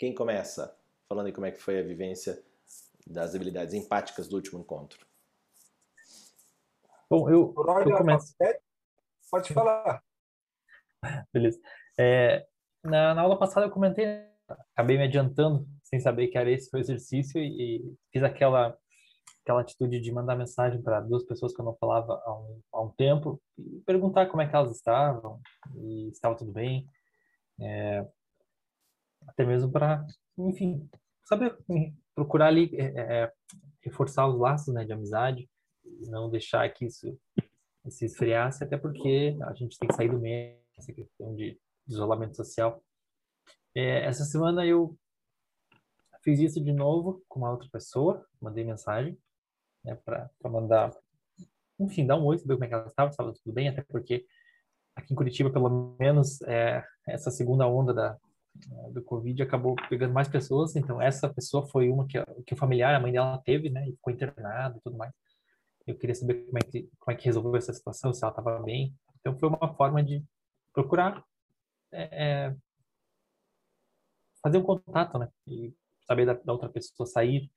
Quem começa? Falando aí como é que foi a vivência das habilidades empáticas do último encontro. Bom, eu, eu começo. Pode falar. Beleza. É, na, na, aula passada eu comentei, acabei me adiantando, sem saber que era esse o exercício, e, e fiz aquela, aquela atitude de mandar mensagem para duas pessoas que eu não falava há um, há um tempo, e perguntar como é que elas estavam, e estava tudo bem. É, até mesmo para, enfim, saber procurar ali é, é, reforçar os laços né, de amizade, não deixar que isso se esfriasse, até porque a gente tem que sair do meio, essa questão de isolamento social. É, essa semana eu fiz isso de novo com uma outra pessoa, mandei mensagem né, para mandar, enfim, dar um oi, saber como é que ela estava, estava tudo bem, até porque aqui em Curitiba, pelo menos, é, essa segunda onda da, do Covid acabou pegando mais pessoas, então essa pessoa foi uma que, que o familiar, a mãe dela teve, né, e ficou internada e tudo mais. Eu queria saber como é que, como é que resolveu essa situação, se ela estava bem. Então foi uma forma de procurar é, é, fazer um contato, né, e saber da, da, outra pessoa, sair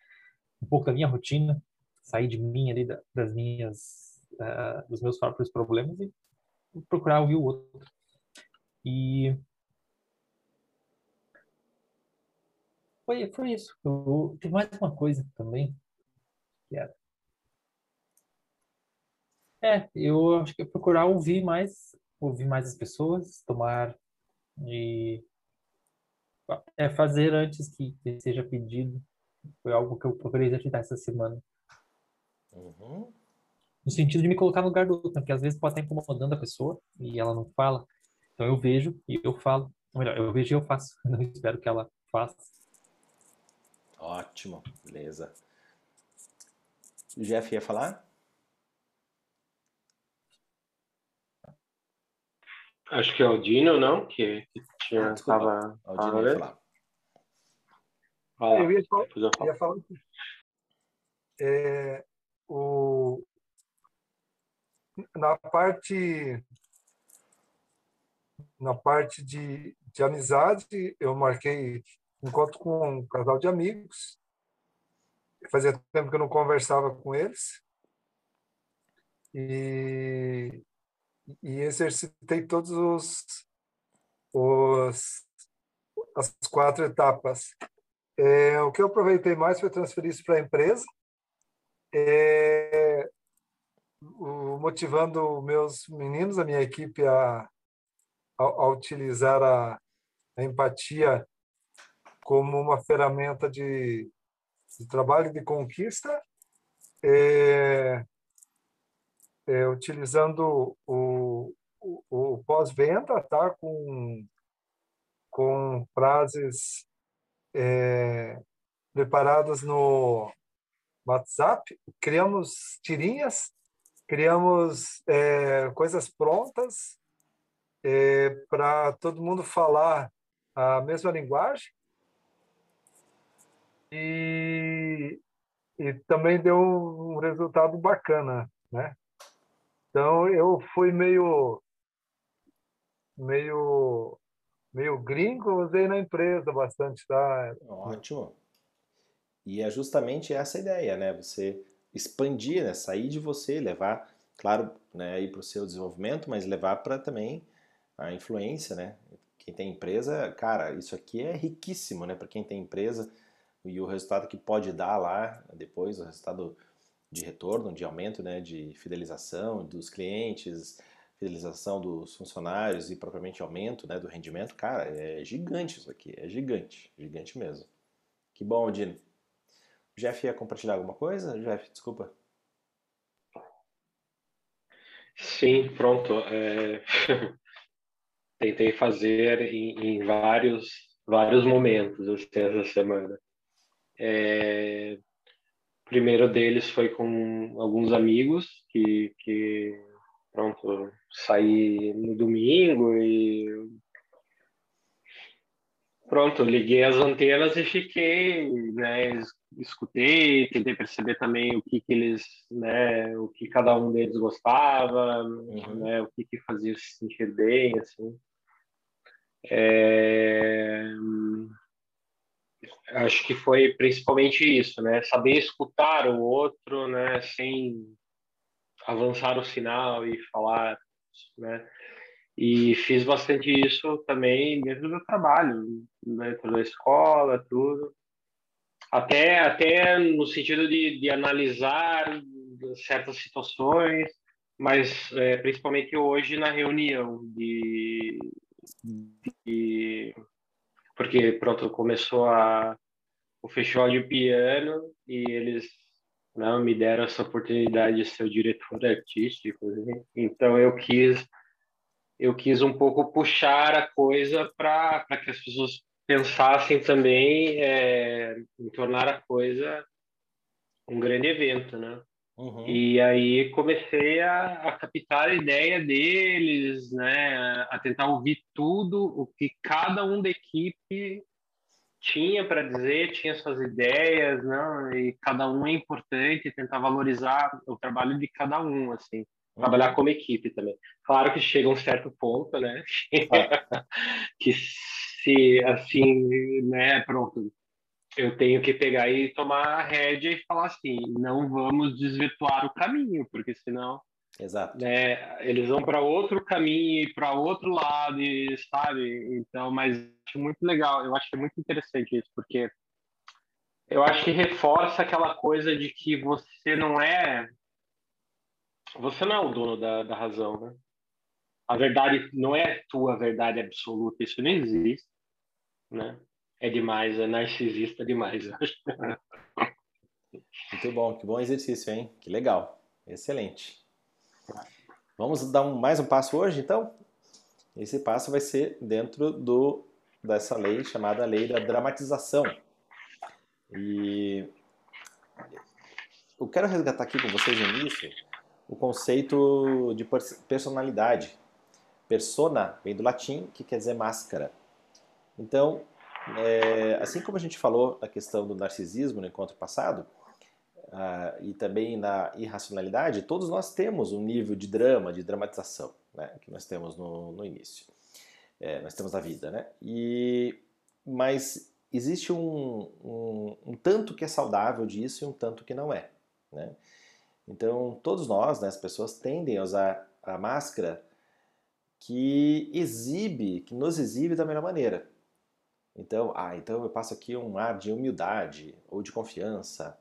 um pouco da minha rotina, sair de mim ali, da, das minhas, uh, dos meus próprios problemas e procurar ouvir o outro. E Foi, foi isso. Eu, tem mais uma coisa também. Que era. É, eu acho que é procurar ouvir mais, ouvir mais as pessoas, tomar e é fazer antes que, que seja pedido. Foi algo que eu procurei exercitar essa semana. Uhum. No sentido de me colocar no lugar do outro, porque às vezes pode estar incomodando a pessoa e ela não fala. Então eu vejo e eu falo. Ou melhor, eu vejo e eu faço. Não espero que ela faça. Ótimo, beleza. O Jeff ia falar? Acho que é o Dino, não? Que, que tinha, ah, tava... O Dino ia falar. Fala. Eu ia falar, eu ia falar é, o, na parte na parte de, de amizade, eu marquei encontro com um casal de amigos. Fazia tempo que eu não conversava com eles. E, e exercitei todos os, os as quatro etapas. É, o que eu aproveitei mais foi transferir isso para a empresa, é, o, motivando meus meninos, a minha equipe, a, a, a utilizar a, a empatia como uma ferramenta de, de trabalho de conquista, é, é, utilizando o, o, o pós-venda, tá? com, com frases é, preparadas no WhatsApp, criamos tirinhas, criamos é, coisas prontas é, para todo mundo falar a mesma linguagem e, e também deu um resultado bacana, né? Então eu fui meio meio meio gringo, usei na empresa bastante, tá? Ótimo. E é justamente essa ideia, né? Você expandir, né? Sair de você, levar, claro, né, para o seu desenvolvimento, mas levar para também a influência, né? Quem tem empresa, cara, isso aqui é riquíssimo, né? Para quem tem empresa, e o resultado que pode dar lá depois, o resultado de retorno, de aumento, né, de fidelização dos clientes, fidelização dos funcionários e propriamente aumento né, do rendimento, cara, é gigante isso aqui, é gigante, gigante mesmo. Que bom, Dino. O Jeff ia compartilhar alguma coisa? Jeff, desculpa. Sim, pronto. É... Tentei fazer em, em, vários, vários momentos assim, essa semana. É, o primeiro deles foi com alguns amigos que, que pronto, saí no domingo e pronto, liguei as antenas e fiquei, né, escutei, tentei perceber também o que, que eles, né, o que cada um deles gostava, uhum. né, o que, que fazia se sentir bem, assim. É... acho que foi principalmente isso, né? Saber escutar o outro, né? Sem avançar o sinal e falar, né? E fiz bastante isso também dentro do trabalho, dentro da escola, tudo. Até, até no sentido de, de analisar certas situações, mas é, principalmente hoje na reunião de, de porque pronto começou a o festival de piano e eles não né, me deram essa oportunidade de ser o diretor artístico né? então eu quis eu quis um pouco puxar a coisa para que as pessoas pensassem também é, em tornar a coisa um grande evento, né? Uhum. E aí comecei a, a, captar a ideia deles, né? A tentar ouvir tudo o que cada um da equipe tinha para dizer, tinha suas ideias? Né? E cada um é importante, tentar valorizar o trabalho de cada um, assim trabalhar uhum. como equipe também. Claro que chega um certo ponto, né? Ah. que se assim, né, pronto, eu tenho que pegar e tomar a rédea e falar assim, não vamos desvirtuar o caminho, porque senão Exato. Né, eles vão para outro caminho e para outro lado, e, sabe? Então, mas acho muito legal, eu acho muito interessante isso, porque eu acho que reforça aquela coisa de que você não é você não é o dono da, da razão, né? A verdade não é tua verdade absoluta, isso não existe, né? É demais, é narcisista demais. Muito bom, que bom exercício, hein? Que legal, excelente. Vamos dar um, mais um passo hoje, então? Esse passo vai ser dentro do, dessa lei chamada Lei da Dramatização. E eu quero resgatar aqui com vocês no início o conceito de personalidade. Persona vem do latim, que quer dizer máscara. Então, é, assim como a gente falou na questão do narcisismo no encontro passado, uh, e também na irracionalidade, todos nós temos um nível de drama, de dramatização, né, que nós temos no, no início. É, nós temos na vida, né? E, mas existe um, um, um tanto que é saudável disso e um tanto que não é, né? Então, todos nós, né, as pessoas tendem a usar a máscara que exibe, que nos exibe da melhor maneira. Então, ah, então eu passo aqui um ar de humildade, ou de confiança,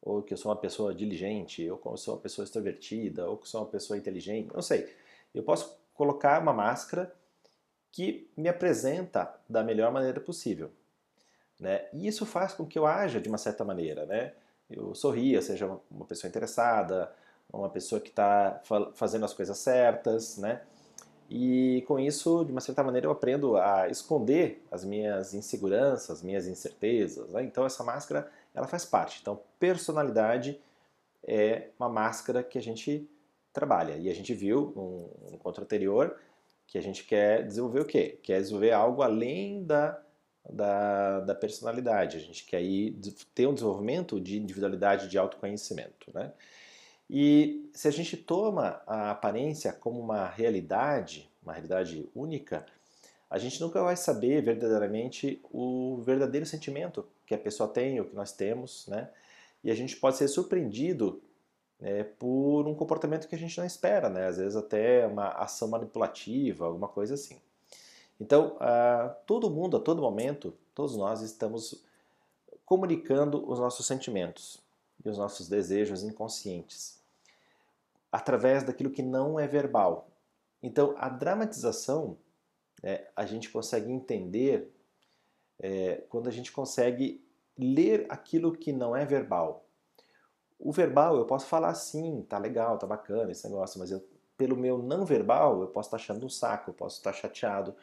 ou que eu sou uma pessoa diligente, ou que eu sou uma pessoa extrovertida, ou que eu sou uma pessoa inteligente, não sei. Eu posso colocar uma máscara que me apresenta da melhor maneira possível. Né? E isso faz com que eu haja de uma certa maneira, né? eu sorria, seja uma pessoa interessada, uma pessoa que está fazendo as coisas certas, né? E com isso, de uma certa maneira, eu aprendo a esconder as minhas inseguranças, as minhas incertezas. Né? Então essa máscara, ela faz parte. Então personalidade é uma máscara que a gente trabalha. E a gente viu no encontro anterior que a gente quer desenvolver o quê? Quer desenvolver algo além da da, da personalidade. A gente quer ir, ter um desenvolvimento de individualidade, de autoconhecimento. Né? E se a gente toma a aparência como uma realidade, uma realidade única, a gente nunca vai saber verdadeiramente o verdadeiro sentimento que a pessoa tem, o que nós temos, né? E a gente pode ser surpreendido né, por um comportamento que a gente não espera, né? Às vezes até uma ação manipulativa, alguma coisa assim. Então, uh, todo mundo, a todo momento, todos nós estamos comunicando os nossos sentimentos e os nossos desejos inconscientes através daquilo que não é verbal. Então, a dramatização, é, a gente consegue entender é, quando a gente consegue ler aquilo que não é verbal. O verbal, eu posso falar assim, tá legal, tá bacana esse negócio, mas eu, pelo meu não verbal, eu posso estar achando um saco, eu posso estar chateado,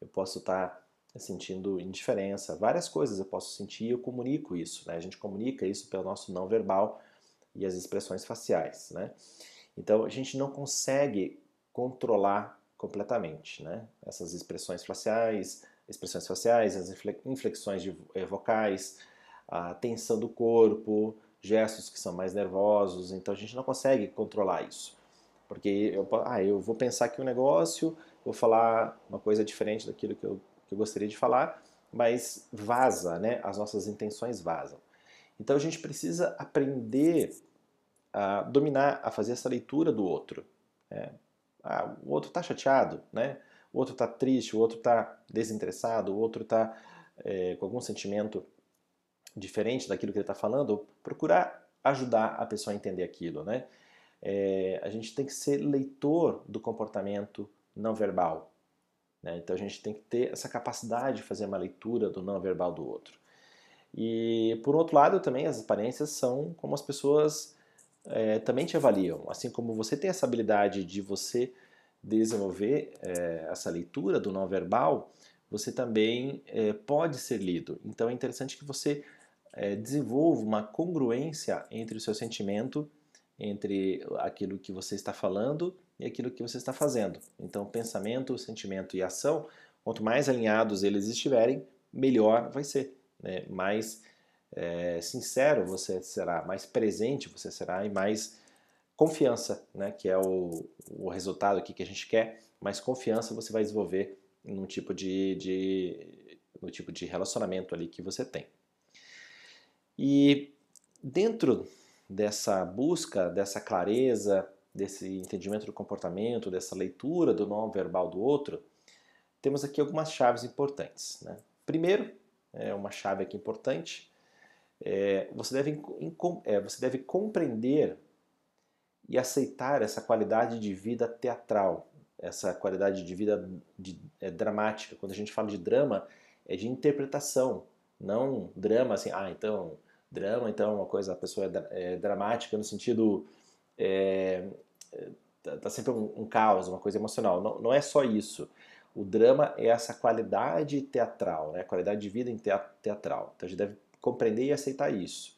eu posso estar tá sentindo indiferença, várias coisas eu posso sentir e eu comunico isso. Né? A gente comunica isso pelo nosso não verbal e as expressões faciais. Né? Então a gente não consegue controlar completamente né? essas expressões faciais, expressões faciais, as inflexões eh, vocais, a tensão do corpo, gestos que são mais nervosos, então a gente não consegue controlar isso. Porque eu, ah, eu vou pensar aqui um negócio, vou falar uma coisa diferente daquilo que eu, que eu gostaria de falar, mas vaza, né? As nossas intenções vazam. Então a gente precisa aprender a dominar, a fazer essa leitura do outro. Né? Ah, o outro está chateado, né? O outro está triste, o outro está desinteressado, o outro está é, com algum sentimento diferente daquilo que ele está falando. Procurar ajudar a pessoa a entender aquilo, né? É, a gente tem que ser leitor do comportamento não verbal. Né? Então a gente tem que ter essa capacidade de fazer uma leitura do não verbal do outro. E por outro lado, também as aparências são como as pessoas é, também te avaliam. Assim como você tem essa habilidade de você desenvolver é, essa leitura do não verbal, você também é, pode ser lido. Então é interessante que você desenvolva uma congruência entre o seu sentimento, entre aquilo que você está falando e aquilo que você está fazendo. Então, pensamento, sentimento e ação, quanto mais alinhados eles estiverem, melhor vai ser né, mais é, sincero você será, mais presente você será e mais confiança, né, que é o, o resultado aqui que a gente quer, mais confiança você vai desenvolver no tipo de, de, no tipo de relacionamento ali que você tem. E dentro dessa busca, dessa clareza, desse entendimento do comportamento, dessa leitura do não verbal do outro, temos aqui algumas chaves importantes. Né? Primeiro, é uma chave aqui importante. É, você, deve, é, você deve compreender e aceitar essa qualidade de vida teatral, essa qualidade de vida de, é, dramática. Quando a gente fala de drama, é de interpretação, não drama assim, ah, então, drama, então uma coisa, a pessoa é, é dramática no sentido. É, é tá, sempre um, um, caos, uma coisa emocional. Não, não é só isso. O drama é essa qualidade teatral, né? qualidade de vida em teatral. Então a gente deve compreender e aceitar isso.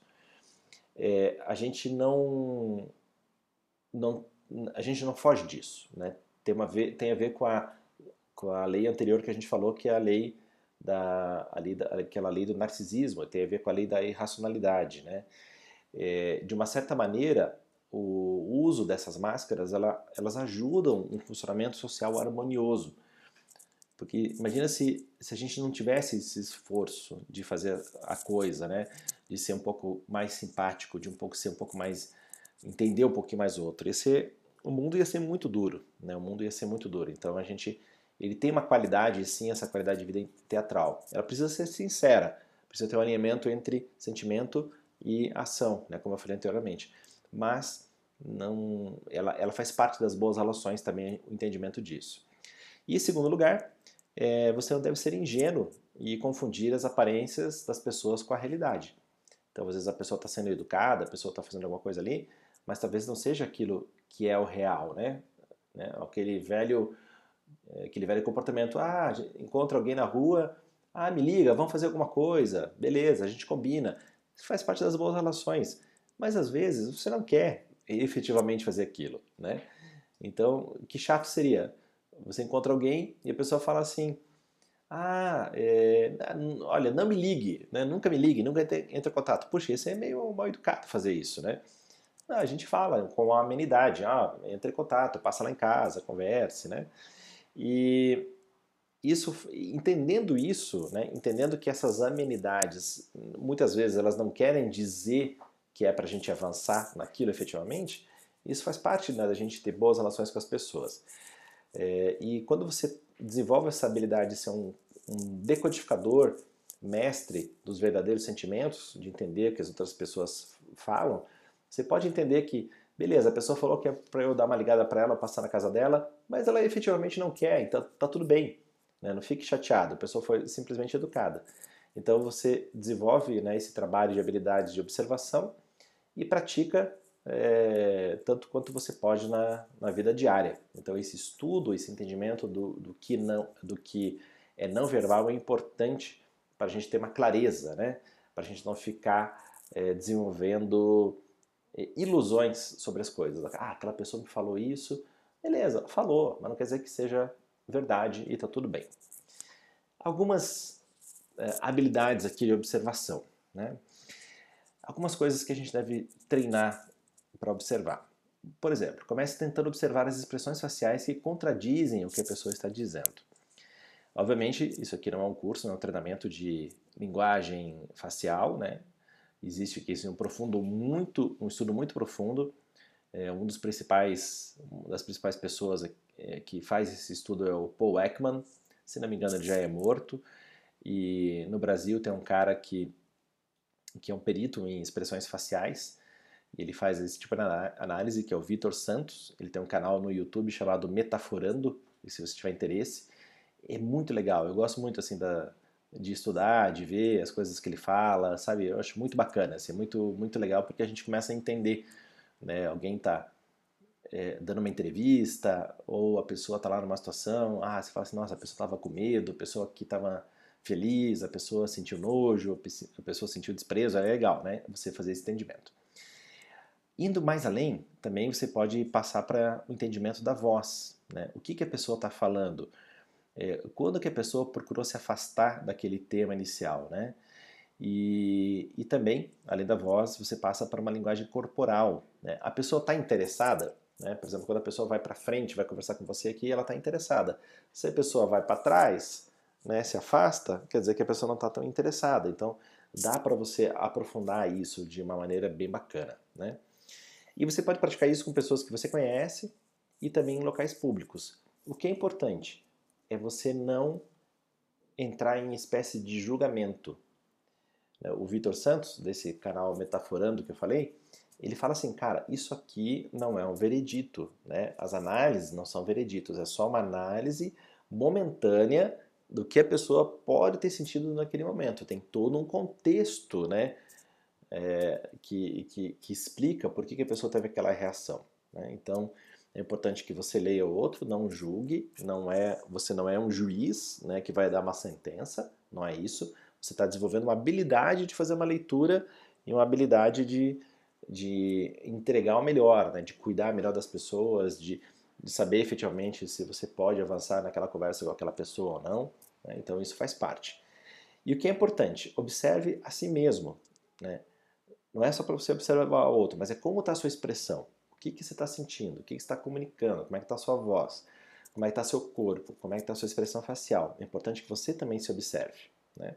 É, a gente não, não a gente não foge disso, né? Tem, uma, tem a ver com a, com a lei anterior que a gente falou, que é a lei da, a lei da, aquela lei do narcisismo, tem a ver com a lei da irracionalidade, né? É, de uma certa maneira, o uso dessas máscaras, ela, elas ajudam um funcionamento social harmonioso. Porque imagina se, se a gente não tivesse esse esforço de fazer a coisa, né? De ser um pouco mais simpático, de um pouco ser um pouco mais entender um pouquinho mais o outro. Ser, o mundo ia ser muito duro, né? O mundo ia ser muito duro. Então a gente ele tem uma qualidade, sim, essa qualidade de vida teatral. Ela precisa ser sincera, precisa ter um alinhamento entre sentimento e ação, né? Como eu falei anteriormente. Mas não, ela, ela faz parte das boas relações também o entendimento disso. E em segundo lugar, é, você não deve ser ingênuo e confundir as aparências das pessoas com a realidade. Então, às vezes a pessoa está sendo educada, a pessoa está fazendo alguma coisa ali, mas talvez não seja aquilo que é o real, né? né? Aquele velho, é, aquele velho comportamento, ah, encontra alguém na rua, ah, me liga, vamos fazer alguma coisa, beleza, a gente combina. Isso faz parte das boas relações, mas às vezes você não quer efetivamente fazer aquilo, né? Então, que chato seria você encontra alguém e a pessoa fala assim: Ah, é, olha, não me ligue, né? nunca me ligue, nunca entre, em contato. Puxa, isso é meio mal educado fazer isso, né? Não, a gente fala com amenidade: Ah, entre em contato, passa lá em casa, converse, né? E isso, entendendo isso, né, entendendo que essas amenidades, muitas vezes elas não querem dizer que é para a gente avançar naquilo efetivamente, isso faz parte né, da gente ter boas relações com as pessoas. É, e quando você desenvolve essa habilidade de ser um, um decodificador, mestre dos verdadeiros sentimentos, de entender o que as outras pessoas falam, você pode entender que, beleza, a pessoa falou que é para eu dar uma ligada para ela, passar na casa dela, mas ela efetivamente não quer, então tá tudo bem. Né? Não fique chateado, a pessoa foi simplesmente educada. Então você desenvolve né, esse trabalho de habilidades de observação e pratica é, tanto quanto você pode na, na vida diária. Então esse estudo, esse entendimento do, do, que não, do que é não verbal é importante para a gente ter uma clareza, né? para a gente não ficar é, desenvolvendo é, ilusões sobre as coisas. Ah, aquela pessoa me falou isso, beleza, falou, mas não quer dizer que seja verdade e está tudo bem. Algumas é, habilidades aqui de observação. Né? Algumas coisas que a gente deve treinar para observar. Por exemplo, comece tentando observar as expressões faciais que contradizem o que a pessoa está dizendo. Obviamente, isso aqui não é um curso, não é um treinamento de linguagem facial, né? Existe aqui assim, um profundo, muito, um estudo muito profundo. É, um dos principais, uma das principais pessoas é, que faz esse estudo é o Paul Ekman. Se não me engano, ele já é morto. E no Brasil tem um cara que que é um perito em expressões faciais. Ele faz esse tipo de análise, que é o Vitor Santos. Ele tem um canal no YouTube chamado Metaforando, e se você tiver interesse, é muito legal. Eu gosto muito assim da, de estudar, de ver as coisas que ele fala, sabe? Eu acho muito bacana, assim, muito muito legal porque a gente começa a entender, né? Alguém está é, dando uma entrevista ou a pessoa está lá numa situação, ah, você fala assim, nossa, a pessoa estava com medo, a pessoa aqui estava feliz, a pessoa sentiu nojo, a pessoa sentiu desprezo, é legal, né? Você fazer esse entendimento. Indo mais além, também você pode passar para o entendimento da voz, né? O que, que a pessoa está falando? É, quando que a pessoa procurou se afastar daquele tema inicial, né? E, e também, além da voz, você passa para uma linguagem corporal. Né? A pessoa está interessada, né? por exemplo, quando a pessoa vai para frente, vai conversar com você aqui, ela está interessada. Se a pessoa vai para trás, né, se afasta, quer dizer que a pessoa não está tão interessada. Então, dá para você aprofundar isso de uma maneira bem bacana. Né? E você pode praticar isso com pessoas que você conhece e também em locais públicos. O que é importante é você não entrar em espécie de julgamento. O Vitor Santos, desse canal Metaforando que eu falei, ele fala assim, cara, isso aqui não é um veredito, né? As análises não são vereditos, é só uma análise momentânea do que a pessoa pode ter sentido naquele momento. Tem todo um contexto, né? É, que, que, que, explica por que, que a pessoa teve aquela reação. Né? Então, é importante que você leia o outro, não julgue, não é, você não é um juiz né, que vai dar uma sentença, não é isso. Você está desenvolvendo uma habilidade de fazer uma leitura e uma habilidade de, de entregar o melhor, né, de cuidar melhor das pessoas, de de saber efetivamente se você pode avançar naquela conversa com aquela pessoa ou não. Né? Então isso faz parte. E o que é importante, observe a si mesmo. Né? Não é só para você observar o outro, mas é como está a sua expressão. O que, que você está sentindo? O que, que você está comunicando? Como é que está a sua voz? Como é que está seu corpo? Como é que está a sua expressão facial? É importante que você também se observe. Né?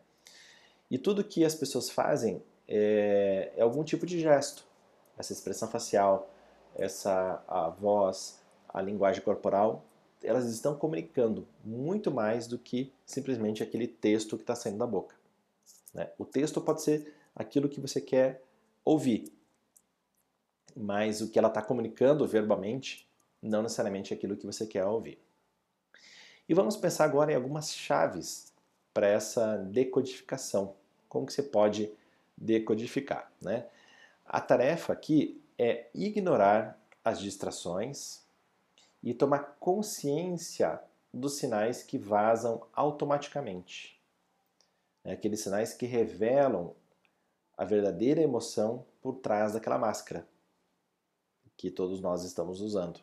E tudo que as pessoas fazem é, é algum tipo de gesto. Essa expressão facial, essa a voz, a linguagem corporal, elas estão comunicando muito mais do que simplesmente aquele texto que está saindo da boca. Né? O texto pode ser aquilo que você quer ouvir, mas o que ela está comunicando verbalmente não necessariamente é aquilo que você quer ouvir. E vamos pensar agora em algumas chaves para essa decodificação. Como que você pode decodificar? Né? A tarefa aqui é ignorar as distrações, e tomar consciência dos sinais que vazam automaticamente. É aqueles sinais que revelam a verdadeira emoção por trás daquela máscara que todos nós estamos usando.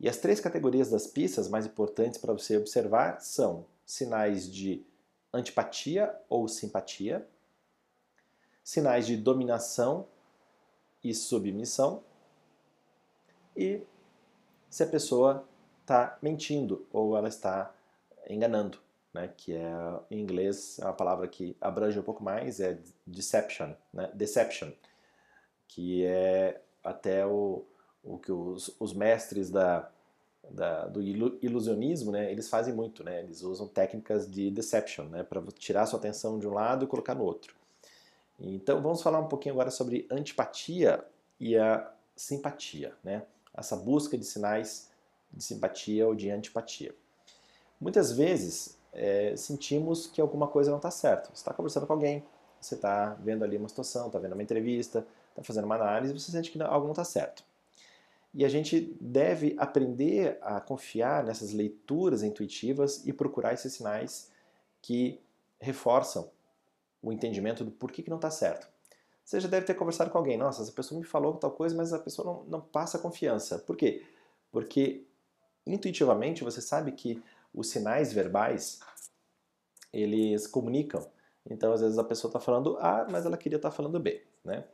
E as três categorias das pistas mais importantes para você observar são sinais de antipatia ou simpatia, sinais de dominação e submissão e se a pessoa está mentindo ou ela está enganando, né? que é em inglês é uma palavra que abrange um pouco mais, é deception, né? deception, que é até o, o que os, os mestres da, da, do ilusionismo, né, eles fazem muito, né, eles usam técnicas de deception, né, para tirar sua atenção de um lado e colocar no outro. Então vamos falar um pouquinho agora sobre antipatia e a simpatia, né essa busca de sinais de simpatia ou de antipatia. Muitas vezes é, sentimos que alguma coisa não está certo. Você está conversando com alguém, você está vendo ali uma situação, está vendo uma entrevista, está fazendo uma análise, você sente que algo não está certo. E a gente deve aprender a confiar nessas leituras intuitivas e procurar esses sinais que reforçam o entendimento do porquê que não está certo. Você já deve ter conversado com alguém, nossa, essa pessoa me falou tal coisa, mas a pessoa não, não passa confiança. Por quê? Porque intuitivamente você sabe que os sinais verbais eles comunicam. Então, às vezes a pessoa está falando A, mas ela queria estar tá falando B, né?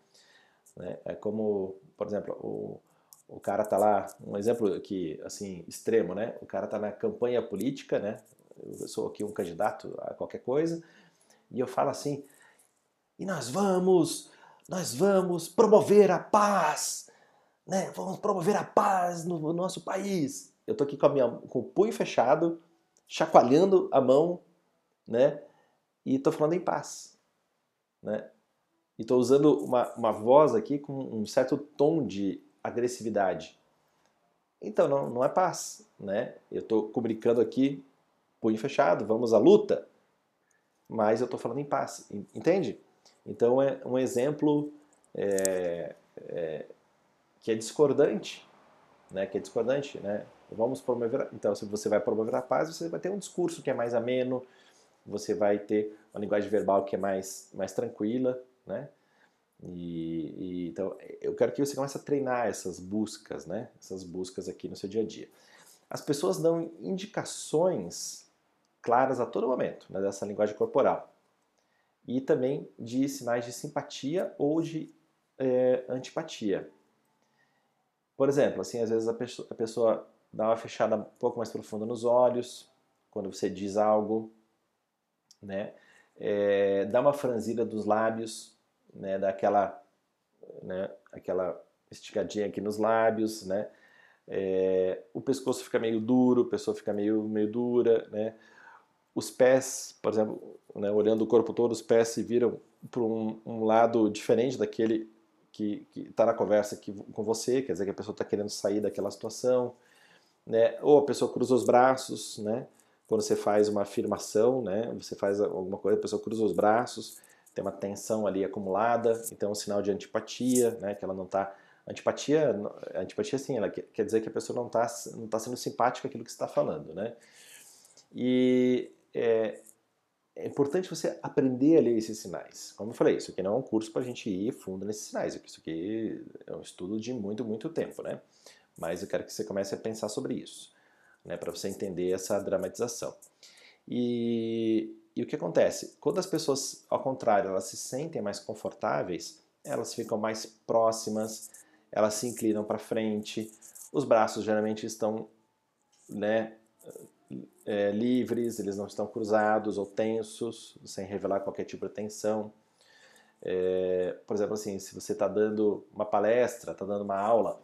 né? É como, por exemplo, o, o cara está lá, um exemplo aqui, assim, extremo, né? O cara está na campanha política, né? eu sou aqui um candidato a qualquer coisa, e eu falo assim, e nós vamos, nós vamos promover a paz, né? Vamos promover a paz no, no nosso país. Eu tô aqui com, minha, com o punho fechado, chacoalhando a mão, né? E tô falando em paz, né? E estou usando uma, uma voz aqui com um certo tom de agressividade. Então não, não é paz, né? Eu estou comunicando aqui, punho fechado, vamos à luta, mas eu estou falando em paz, entende? Então é um exemplo é, é, que é discordante, né? Que é discordante, né? Vamos promover. Então, se você vai promover a paz, você vai ter um discurso que é mais ameno, você vai ter uma linguagem verbal que é mais, mais tranquila, né? E, e, então eu quero que você comece a treinar essas buscas, né? Essas buscas aqui no seu dia a dia. As pessoas dão indicações claras a todo momento né, dessa linguagem corporal e também de sinais de simpatia ou de é, antipatia. Por exemplo, assim, às vezes a pessoa, a pessoa dá uma fechada um pouco mais profunda nos olhos quando você diz algo, né? É, dá uma franzida dos lábios né, dá aquela, né, aquela esticadinha aqui nos lábios, né, é, o pescoço fica meio duro, a pessoa fica meio, meio dura, né, os pés, por exemplo, né, olhando o corpo todo, os pés se viram para um, um, lado diferente daquele que está na conversa aqui com você, quer dizer que a pessoa está querendo sair daquela situação, né, ou a pessoa cruza os braços, né, quando você faz uma afirmação, né, você faz alguma coisa, a pessoa cruza os braços, tem uma tensão ali acumulada, então é um sinal de antipatia, né, que ela não está... Antipatia, antipatia sim, ela quer dizer que a pessoa não está não tá sendo simpática aquilo que está falando, né? E é, é, importante você aprender a ler esses sinais. Como eu falei, isso aqui não é um curso para a gente ir fundo nesses sinais, isso aqui é um estudo de muito, muito tempo, né? Mas eu quero que você comece a pensar sobre isso, né, para você entender essa dramatização. E e o que acontece? Quando as pessoas, ao contrário, elas se sentem mais confortáveis, elas ficam mais próximas, elas se inclinam para frente, os braços geralmente estão né, é, livres, eles não estão cruzados ou tensos, sem revelar qualquer tipo de tensão. É, por exemplo, assim, se você está dando uma palestra, está dando uma aula,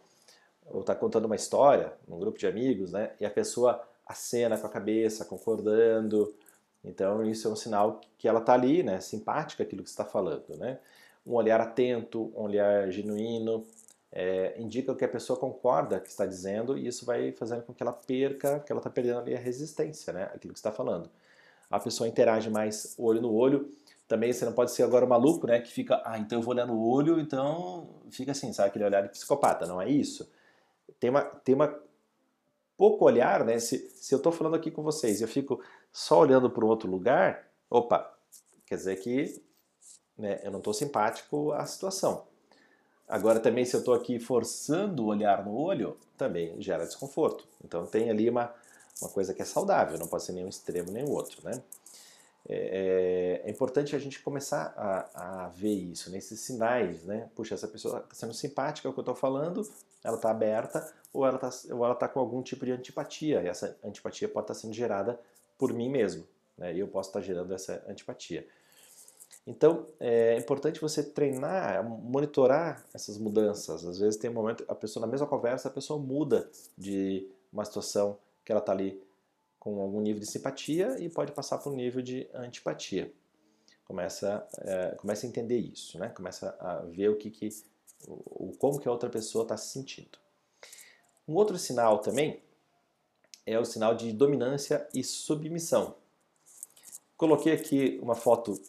ou está contando uma história num grupo de amigos, né, e a pessoa acena com a cabeça, concordando, então isso é um sinal que ela está ali, né, simpática aquilo que está falando, né? Um olhar atento, um olhar genuíno, é, indica que a pessoa concorda que está dizendo e isso vai fazendo com que ela perca, que ela está perdendo ali a resistência, né, aquilo que está falando. A pessoa interage mais olho no olho. Também você não pode ser agora maluco, né, que fica, ah, então eu vou olhar no olho, então fica assim, sabe, aquele olhar de psicopata, não é isso. Tem uma, tem uma pouco olhar, né, se, se eu estou falando aqui com vocês eu fico só olhando para um outro lugar, opa, quer dizer que né, eu não estou simpático à situação. Agora também se eu estou aqui forçando o olhar no olho, também gera desconforto. Então tem ali uma, uma coisa que é saudável, não pode ser nenhum extremo nem o outro, né? É, é, é, importante a gente começar a, a, ver isso, nesses sinais, né? Puxa, essa pessoa está sendo simpática ao que eu estou falando, ela está aberta, ou ela está tá com algum tipo de antipatia, e essa antipatia pode estar tá sendo gerada por mim mesmo. Né? E eu posso estar gerando essa antipatia. Então, é importante você treinar, monitorar essas mudanças. Às vezes tem um momento, a pessoa na mesma conversa, a pessoa muda de uma situação que ela está ali com algum nível de simpatia e pode passar para um nível de antipatia. Começa, é, começa a entender isso, né? Começa a ver o que, que o, como que a outra pessoa está se sentindo. Um outro sinal também é o sinal de dominância e submissão. Coloquei aqui uma foto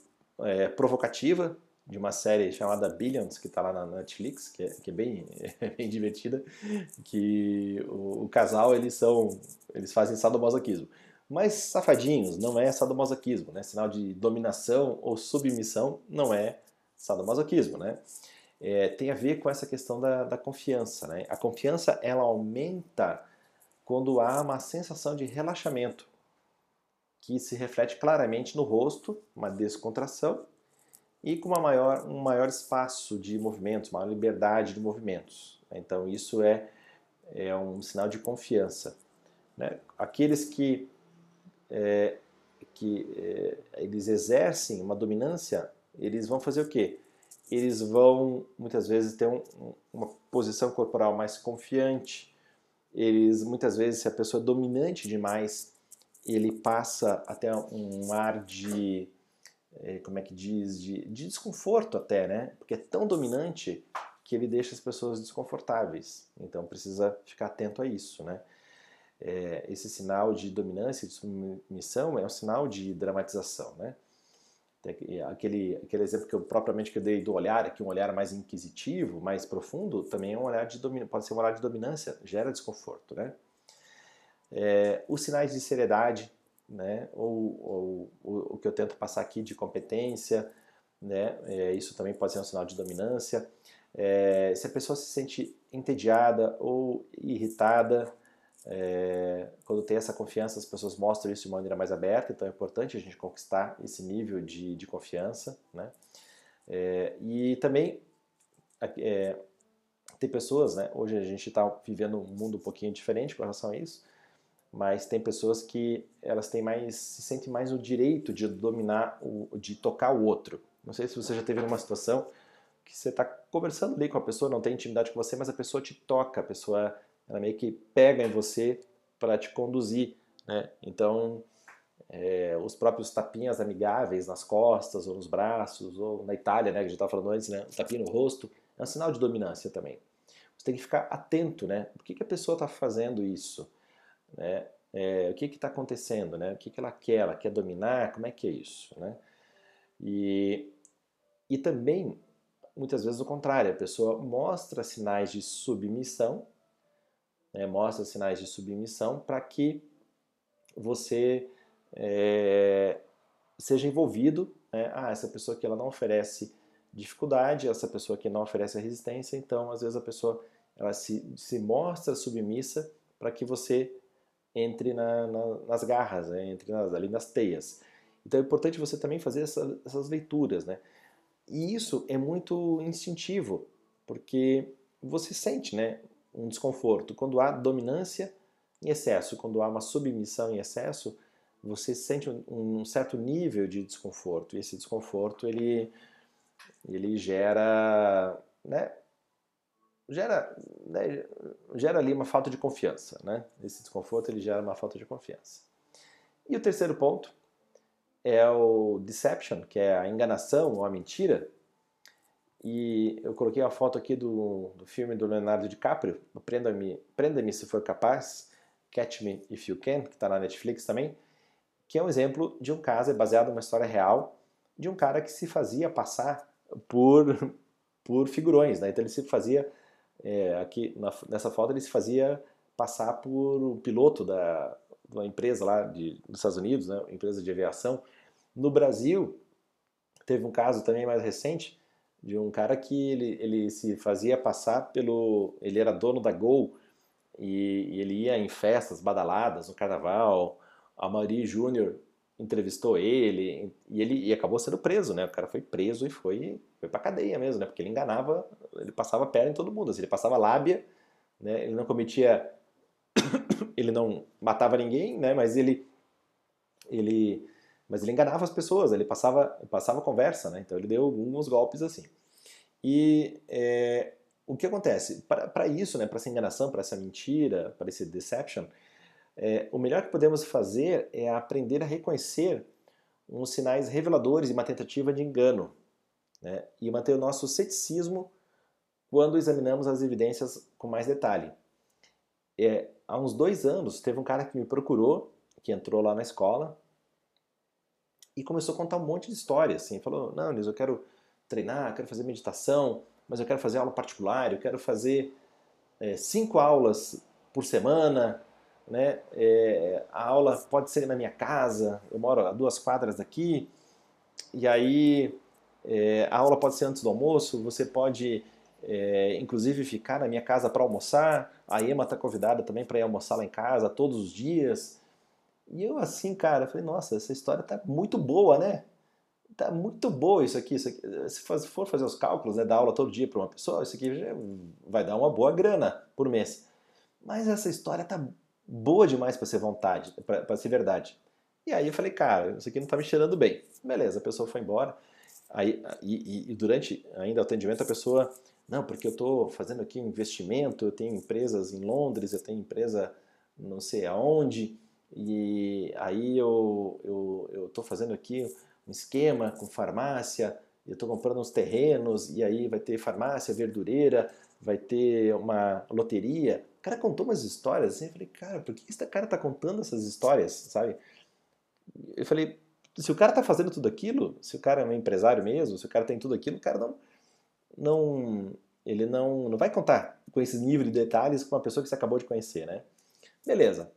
é, provocativa de uma série chamada Billions, que está lá na Netflix, que é, que é bem, é bem divertida, que o, o, casal, eles são, eles fazem sadomasoquismo. Mas safadinhos não é sadomasoquismo, né? Sinal de dominação ou submissão não é sadomasoquismo, né? É, tem a ver com essa questão da, da confiança, né? A confiança, ela aumenta quando há uma sensação de relaxamento, que se reflete claramente no rosto, uma descontração, e com uma maior, um maior espaço de movimentos, maior liberdade de movimentos. Então isso é, é um sinal de confiança. Né? Aqueles que é, que é, eles exercem uma dominância, eles vão fazer o quê? Eles vão muitas vezes ter um, uma posição corporal mais confiante. Eles muitas vezes, se a pessoa é dominante demais, ele passa até um ar de é, como é que diz, de, de desconforto até, né? Porque é tão dominante que ele deixa as pessoas desconfortáveis. Então precisa ficar atento a isso, né? É, esse sinal de dominância e de submissão é um sinal de dramatização, né? Aquele, aquele exemplo que eu propriamente que eu dei do olhar, aqui um olhar mais inquisitivo, mais profundo, também é um olhar de pode ser um olhar de dominância, gera desconforto, né? É, os sinais de seriedade, né? Ou, ou, o que eu tento passar aqui de competência, né? É, isso também pode ser um sinal de dominância. É, se a pessoa se sente entediada ou irritada, é, quando tem essa confiança, as pessoas mostram isso de maneira mais aberta, então é importante a gente conquistar esse nível de, de confiança. Né? É, e também é, tem pessoas, né? hoje a gente está vivendo um mundo um pouquinho diferente com relação a isso, mas tem pessoas que elas têm mais, se sentem mais o direito de dominar, o, de tocar o outro. Não sei se você já teve uma situação que você está conversando ali com a pessoa, não tem intimidade com você, mas a pessoa te toca, a pessoa ela meio que pega em você para te conduzir, né? Então, é, os próprios tapinhas amigáveis nas costas ou nos braços, ou na Itália, né, que a gente estava falando antes, né, o tapinha no rosto, é um sinal de dominância também. Você tem que ficar atento, né? Por que, que a pessoa está fazendo isso? Né? É, o que está acontecendo, né? O que, que ela quer? Ela quer dominar? Como é que é isso, né? E, e também, muitas vezes o contrário, a pessoa mostra sinais de submissão, né? mostra sinais de submissão para que você é, seja envolvido. Né? Ah, essa pessoa que ela não oferece dificuldade, essa pessoa que não oferece resistência, então às vezes a pessoa ela se, se mostra submissa para que você entre na, na, nas garras, né? entre nas, ali nas teias. Então é importante você também fazer essa, essas leituras, né? E isso é muito instintivo, porque você sente, né, um desconforto. Quando há dominância em excesso, quando há uma submissão em excesso, você sente um, certo nível de desconforto. E esse desconforto ele ele gera, né, gera, né, gera ali uma falta de confiança, né? Esse desconforto ele gera uma falta de confiança. E o terceiro ponto é o deception, que é a enganação ou a mentira. E eu coloquei a foto aqui do, do filme do Leonardo DiCaprio, Prenda-me Prenda se for capaz, Catch Me If You Can, que está na Netflix também, que é um exemplo de um caso, é baseado numa história real, de um cara que se fazia passar por, por figurões, né? Então ele se fazia é, aqui na, nessa foto ele se fazia passar por um piloto da, uma empresa lá de, dos Estados Unidos, né, empresa de aviação. No Brasil, teve um caso também mais recente de um cara que ele, ele se fazia passar pelo... Ele era dono da Gol e, e ele ia em festas badaladas, no carnaval. A Mauri Júnior entrevistou ele e ele e acabou sendo preso, né? O cara foi preso e foi foi para cadeia mesmo, né? Porque ele enganava, ele passava perna em todo mundo, assim, ele passava lábia, né? Ele não cometia ele não matava ninguém, né? Mas ele ele mas ele enganava as pessoas, ele passava passava conversa, né? Então ele deu alguns golpes assim. E é, o que acontece? Para isso, né, para essa enganação, para essa mentira, para esse deception, é, o melhor que podemos fazer é aprender a reconhecer uns sinais reveladores de uma tentativa de engano né, e manter o nosso ceticismo quando examinamos as evidências com mais detalhe. É, há uns dois anos, teve um cara que me procurou, que entrou lá na escola e começou a contar um monte de histórias. Assim, falou: Não, Nis, eu quero treinar, quero fazer meditação, mas eu quero fazer aula particular, eu quero fazer é, cinco aulas por semana né? É, a aula pode ser na minha casa, eu moro a duas quadras daqui, e aí é, a aula pode ser antes do almoço, você pode é, inclusive ficar na minha casa para almoçar, a Ema está convidada também para ir almoçar lá em casa todos os dias. E eu assim, cara, falei, nossa, essa história tá muito boa, né? Tá muito boa isso aqui. Isso aqui. Se for fazer os cálculos, né, dar aula todo dia para uma pessoa, isso aqui vai dar uma boa grana por mês. Mas essa história tá boa demais para ser vontade, para ser verdade. E aí eu falei, cara, isso aqui não tá me cheirando bem. Beleza, a pessoa foi embora. Aí, e, e, durante ainda o atendimento a pessoa, não, porque eu estou fazendo aqui investimento, eu tenho empresas em Londres, eu tenho empresa não sei aonde, e aí eu eu eu estou fazendo aqui um esquema com farmácia, eu estou comprando uns terrenos e aí vai ter farmácia, verdureira, vai ter uma loteria. O cara contou umas histórias assim, eu falei, cara, por que esse cara está contando essas histórias, sabe? Eu falei, se o cara está fazendo tudo aquilo, se o cara é um empresário mesmo, se o cara tem tudo aquilo, o cara não, não ele não, não vai contar com esses níveis de detalhes com uma pessoa que você acabou de conhecer, né? Beleza.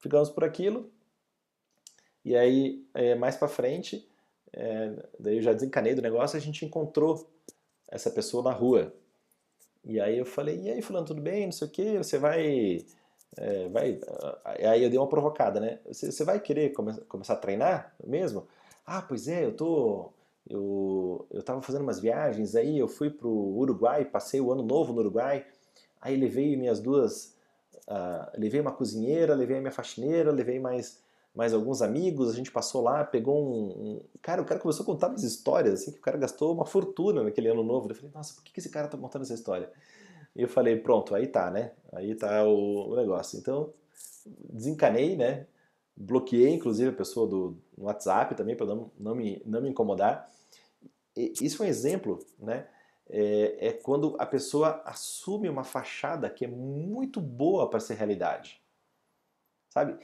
Ficamos por aquilo. E aí, é, mais para frente, é, daí eu já desencanei do negócio, a gente encontrou essa pessoa na rua. E aí eu falei, e aí fulano, tudo bem? Não sei o que, você vai é, vai, aí eu dei uma provocada, né? Você, você vai querer come, começar a treinar mesmo? Ah, pois é, eu tô, eu, eu tava fazendo umas viagens, aí eu fui pro Uruguai, passei o ano novo no Uruguai, aí levei minhas duas, levei uma cozinheira, levei a minha faxineira, levei mais, mais alguns amigos, a gente passou lá, pegou um, um, Cara, o cara começou a contar umas histórias, assim, que o cara gastou uma fortuna naquele ano novo. Eu falei, nossa, por que esse cara tá contando essa história? E eu falei, pronto, aí tá, né? Aí tá o, o negócio. Então, desencanei, né? Bloqueei, inclusive, a pessoa do WhatsApp também, para não, não, me, não me incomodar. E isso é um exemplo, né? É, é, quando a pessoa assume uma fachada que é muito boa para ser realidade. Sabe?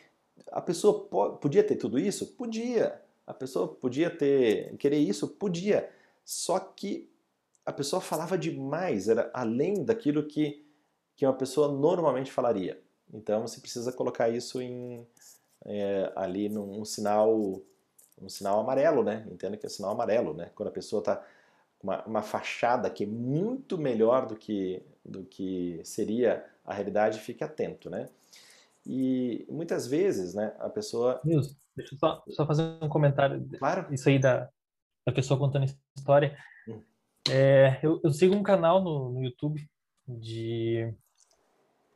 A pessoa po podia ter tudo isso? Podia. A pessoa podia ter querer isso? Podia. Só que a pessoa falava demais, era além daquilo que, que uma pessoa normalmente falaria. Então você precisa colocar isso em, é, ali num um sinal um sinal amarelo, né? Entenda que é sinal amarelo, né? Quando a pessoa está uma, uma fachada que é muito melhor do que, do que seria a realidade, fique atento, né? E muitas vezes, né, a pessoa... Nilson, deixa eu só, só fazer um comentário. Claro. Isso aí da, da pessoa contando história. Hum. É, eu, eu, sigo um canal no, no YouTube de,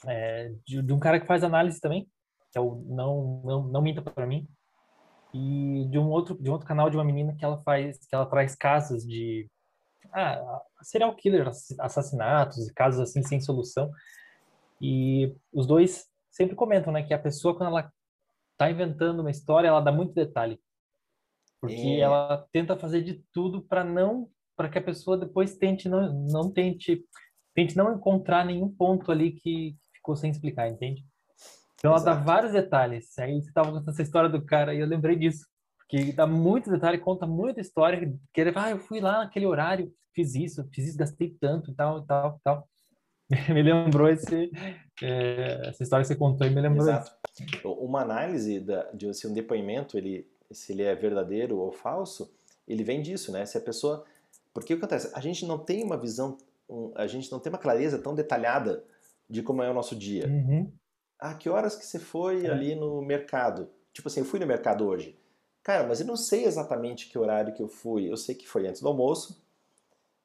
é, de, de, um cara que faz análise também, que é o Não, não, não Minta para Mim, e de um outro de um outro canal de uma menina que ela faz que ela traz casos de ah, serial killer, assassinatos e casos assim sem solução. E os dois sempre comentam, né, que a pessoa quando ela está inventando uma história, ela dá muito detalhe. Porque é. ela tenta fazer de tudo para não para que a pessoa depois tente não, não tente tente não encontrar nenhum ponto ali que ficou sem explicar, entende? Então ela dá vários detalhes. Aí você estava contando essa história do cara e eu lembrei disso. Porque dá muito detalhe, conta muita história. Que ele, ah, eu fui lá naquele horário, fiz isso, fiz isso, gastei tanto e tal, e tal, e tal. me lembrou esse, é, essa história que você contou e me lembrou Exato. Isso. Uma análise da, de assim, um depoimento, ele, se ele é verdadeiro ou falso, ele vem disso, né? Se a pessoa porque o que acontece? A gente não tem uma visão, a gente não tem uma clareza tão detalhada de como é o nosso dia. Uhum. Ah, que horas que você foi é. ali no mercado? Tipo assim, eu fui no mercado hoje. Cara, mas eu não sei exatamente que horário que eu fui. Eu sei que foi antes do almoço,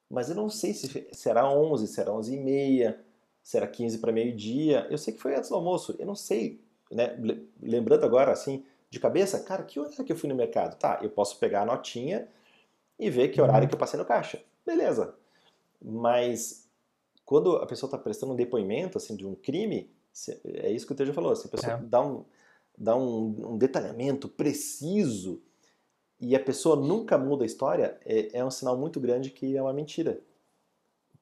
mas eu não sei se será 11, será 11 e meia, será 15 para meio-dia. Eu sei que foi antes do almoço. Eu não sei, né? Lembrando agora, assim, de cabeça, cara, que horário que eu fui no mercado? Tá, eu posso pegar a notinha e ver que horário uhum. que eu passei no caixa. Beleza. Mas quando a pessoa está prestando um depoimento assim de um crime, é isso que o Teja falou, se a pessoa é. dá, um, dá um, um, detalhamento preciso e a pessoa nunca muda a história, é, é um sinal muito grande que é uma mentira.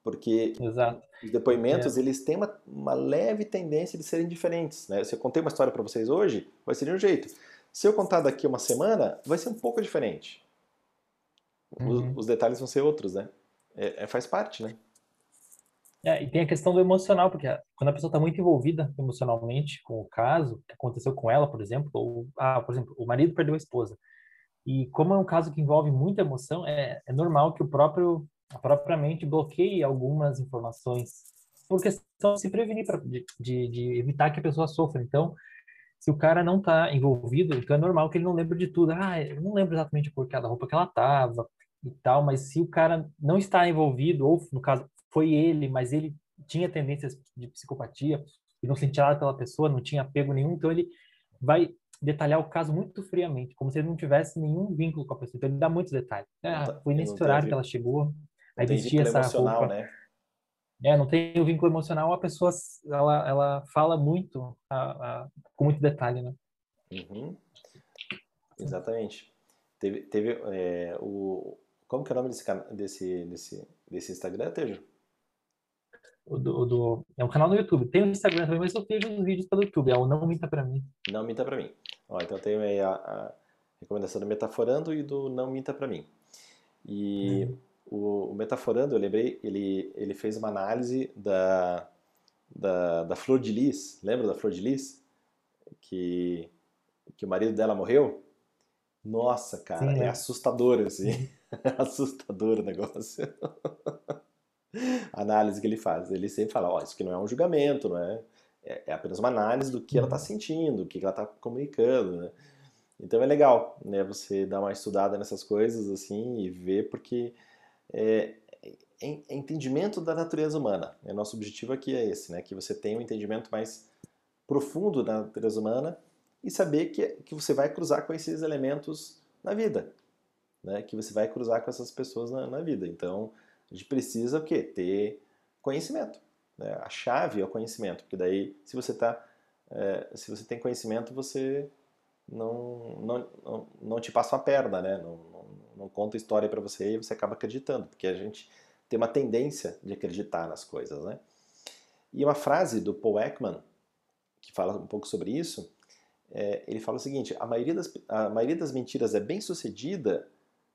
Porque Exato. os depoimentos, é. eles têm uma, uma leve tendência de serem diferentes. Né? Se eu contei uma história para vocês hoje, vai ser de um jeito. Se eu contar daqui uma semana, vai ser um pouco diferente. Uhum. Os, os, detalhes vão ser outros, né? É, é, faz parte, né? É, e tem a questão do emocional, porque quando a pessoa está muito envolvida emocionalmente com o caso, que aconteceu com ela, por exemplo, ou, ah, por exemplo, o marido perdeu a esposa. E como é um caso que envolve muita emoção, é, é normal que o próprio, a própria mente bloqueie algumas informações por questão de se prevenir, pra, de, de, de evitar que a pessoa sofra. Então, se o cara não está envolvido, então é normal que ele não lembre de tudo. Ah, eu não lembro exatamente por cada roupa que ela tava, e tal, mas se o cara não está envolvido, ou no caso foi ele, mas ele tinha tendências de psicopatia e não sentia nada pela pessoa, não tinha apego nenhum, então ele vai detalhar o caso muito friamente, como se ele não tivesse nenhum vínculo com a pessoa. Então ele dá muitos detalhes. Ah, tá, foi nesse horário que ela chegou, aí vestia essa roupa. Né? É, não tem o vínculo emocional, a pessoa ela, ela fala muito, a, a, com muito detalhe, né? Uhum. Exatamente. Teve, teve é, o como que é o nome desse desse desse, desse Instagram, Tejo? O do, do, é um canal no YouTube. Tem o Instagram também, mas eu vejo os vídeos pelo YouTube. É o Não Minta Pra Mim. Não Minta Pra Mim. Ó, então tem aí a, a, recomendação do Metaforando e do Não Minta Pra Mim. E hum. o, o, Metaforando, eu lembrei, ele, ele fez uma análise da, da, da Flor de Lis. Lembra da Flor de Lis? Que, que o marido dela morreu? Nossa, cara, Sim, é né? assustador, assim. É assustador o negócio. análise que ele faz. Ele sempre fala, ó, oh, isso aqui não é um julgamento, não é? É, é apenas uma análise do que ela está uhum. sentindo, do que ela está comunicando, né? Então é legal, né, você dar uma estudada nessas coisas, assim, e ver, porque é, é, é entendimento da natureza humana. É, nosso objetivo aqui é esse, né, que você tenha um entendimento mais profundo da natureza humana e saber que, que você vai cruzar com esses elementos na vida, né, que você vai cruzar com essas pessoas na, na vida. Então, a gente precisa o quê? Ter conhecimento. Né? A chave é o conhecimento, porque daí, se você tá, é, se você tem conhecimento, você não, não, não, não te passa a perna, né? Não, não, não conta história para você e você acaba acreditando, porque a gente tem uma tendência de acreditar nas coisas, né? E uma frase do Paul Ekman, que fala um pouco sobre isso, é, ele fala o seguinte, a maioria, das, a maioria das mentiras é bem sucedida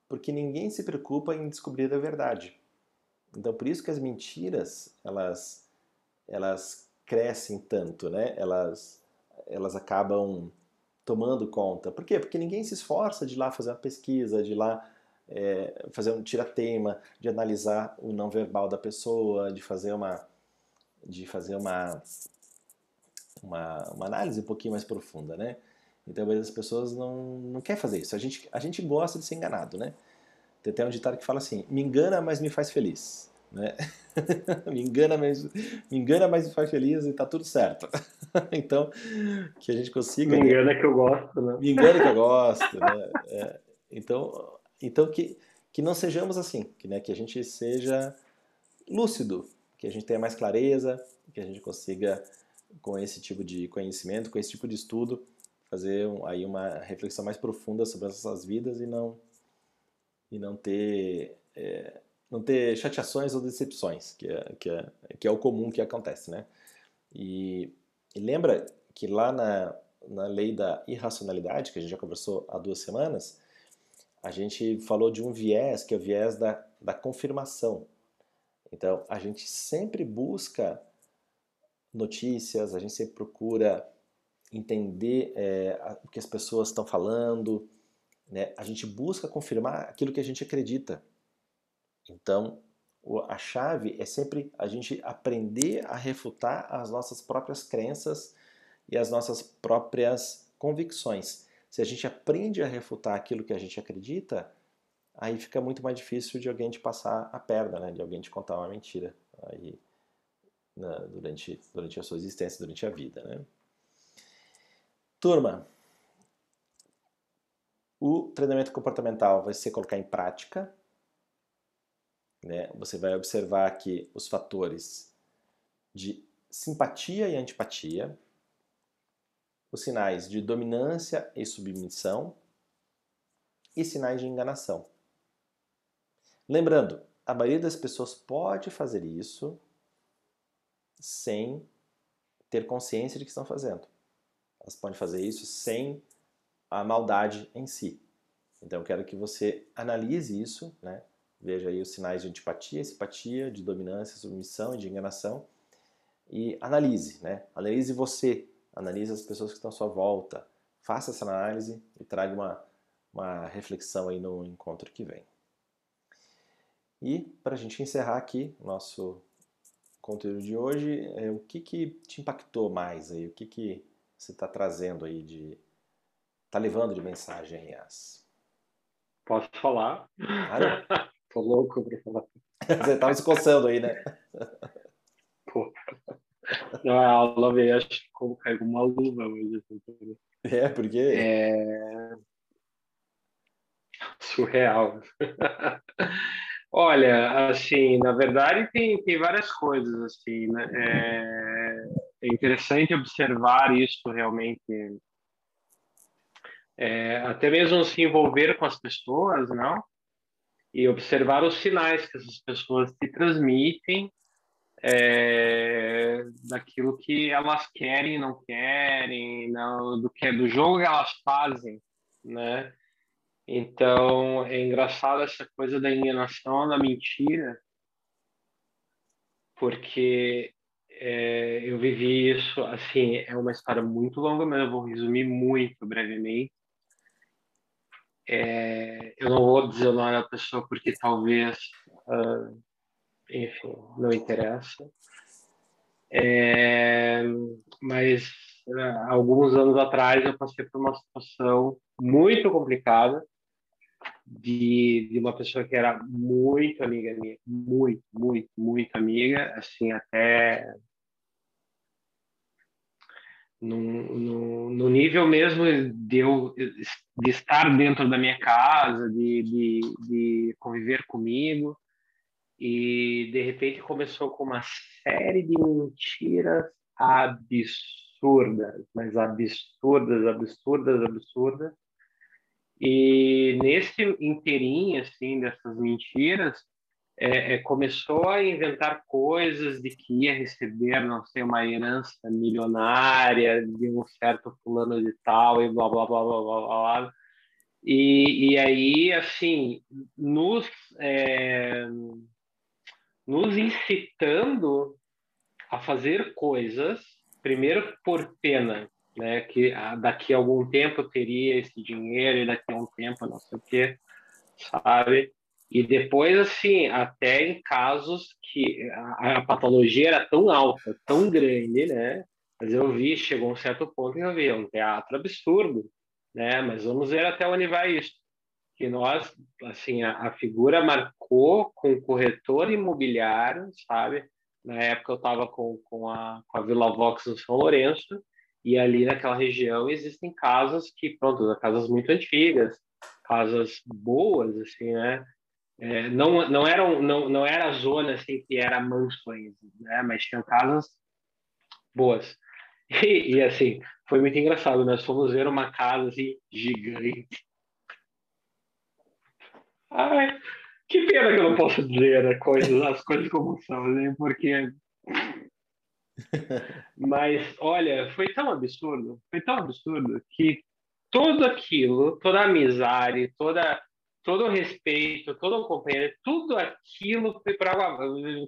porque ninguém se preocupa em descobrir a verdade. Então, por isso que as mentiras, elas, elas crescem tanto, né? Elas, elas acabam tomando conta. Por quê? Porque ninguém se esforça de ir lá fazer uma pesquisa, de ir lá é, fazer um tiratema, de analisar o não verbal da pessoa, de fazer uma de fazer uma, uma, uma análise um pouquinho mais profunda, né? Então, a maioria das pessoas não, não quer fazer isso. A gente, a gente gosta de ser enganado, né? Tem até um ditado que fala assim: me engana, mas me faz feliz. Né? me, engana, mas, me engana, mas me faz feliz e tá tudo certo. então, que a gente consiga. Me engana que eu gosto, né? Me engana que eu gosto, né? É, então, então que, que não sejamos assim, que, né, que a gente seja lúcido, que a gente tenha mais clareza, que a gente consiga, com esse tipo de conhecimento, com esse tipo de estudo, fazer um, aí uma reflexão mais profunda sobre as nossas vidas e não e não ter é, não ter chateações ou decepções, que é, que é, que é o comum que acontece, né? E, e lembra que lá na, na lei da irracionalidade, que a gente já conversou há duas semanas, a gente falou de um viés, que é o viés da, da confirmação. Então, a gente sempre busca notícias, a gente sempre procura entender é, o que as pessoas estão falando, né? A gente busca confirmar aquilo que a gente acredita. Então, a chave é sempre a gente aprender a refutar as nossas próprias crenças e as nossas próprias convicções. Se a gente aprende a refutar aquilo que a gente acredita, aí fica muito mais difícil de alguém te passar a perna, né? de alguém te contar uma mentira aí, na, durante, durante a sua existência, durante a vida. Né? Turma, o treinamento comportamental vai ser colocar em prática. Né? Você vai observar aqui os fatores de simpatia e antipatia, os sinais de dominância e submissão e sinais de enganação. Lembrando, a maioria das pessoas pode fazer isso sem ter consciência de que estão fazendo. Elas podem fazer isso sem a maldade em si. Então eu quero que você analise isso, né? veja aí os sinais de antipatia, simpatia, de dominância, submissão e de enganação e analise, né? analise você, analise as pessoas que estão à sua volta, faça essa análise e traga uma, uma reflexão aí no encontro que vem. E para a gente encerrar aqui nosso conteúdo de hoje, é, o que, que te impactou mais aí? O que, que você está trazendo aí de, tá levando de mensagem, Yas? Posso falar? Claro. Tô louco pra falar. Você tava se coçando aí, né? Pô. Não, a aula veio, acho que caiu uma luva hoje. Assim, É, porque. É... Surreal. Olha, assim, na verdade tem, tem várias coisas, assim, né? É, é interessante observar isso realmente, é, até mesmo se envolver com as pessoas, não? E observar os sinais que essas pessoas te transmitem é, daquilo que elas querem, não querem, não, do que é do jogo que elas fazem, né? Então, é engraçado essa coisa da enganação, da mentira, porque é, eu vivi isso, assim, é uma história muito longa, mas eu vou resumir muito brevemente. É, eu não vou dizer nome da pessoa porque talvez, uh, enfim, não interessa. É, mas uh, alguns anos atrás eu passei por uma situação muito complicada de, de uma pessoa que era muito amiga minha, muito, muito, muito amiga, assim, até no, no, nível mesmo de eu de estar dentro da minha casa, de, de, de conviver comigo, e de repente começou com uma série de mentiras absurdas, mas absurdas, absurdas, absurdas, e nesse inteirinho, assim, dessas mentiras, é, é, começou a inventar coisas de que ia receber, não sei, uma herança milionária de um certo fulano de tal e blá, blá, blá, blá, blá, blá. E, e aí, assim, nos, é, nos incitando a fazer coisas, primeiro por pena, né, que ah, daqui a algum tempo eu teria esse dinheiro e daqui a um tempo não sei o quê, sabe? E depois, assim, até em casos que a, a, patologia era tão alta, tão grande, né? Mas eu vi, chegou um certo ponto que eu vi, é um teatro absurdo, né? Mas vamos ver até onde vai isso. Que nós, assim, a, a figura marcou com o corretor imobiliário, sabe? Na época eu estava com, com, a, com a Vila Vox no São Lourenço, e ali naquela região existem casas que, pronto, casas muito antigas, casas boas, assim, né? É, não, não, eram, não, não era a zona assim, que era mansões, né? Mas tinham casas boas. E, e, assim, foi muito engraçado. Nós fomos ver uma casa assim, gigante. Ai, que pena que eu não posso dizer as coisas, as coisas como são, né? Porque mas, olha, foi tão absurdo, foi tão absurdo que tudo aquilo, toda a amizade, toda, todo o respeito, todo o companheiro, tudo aquilo foi para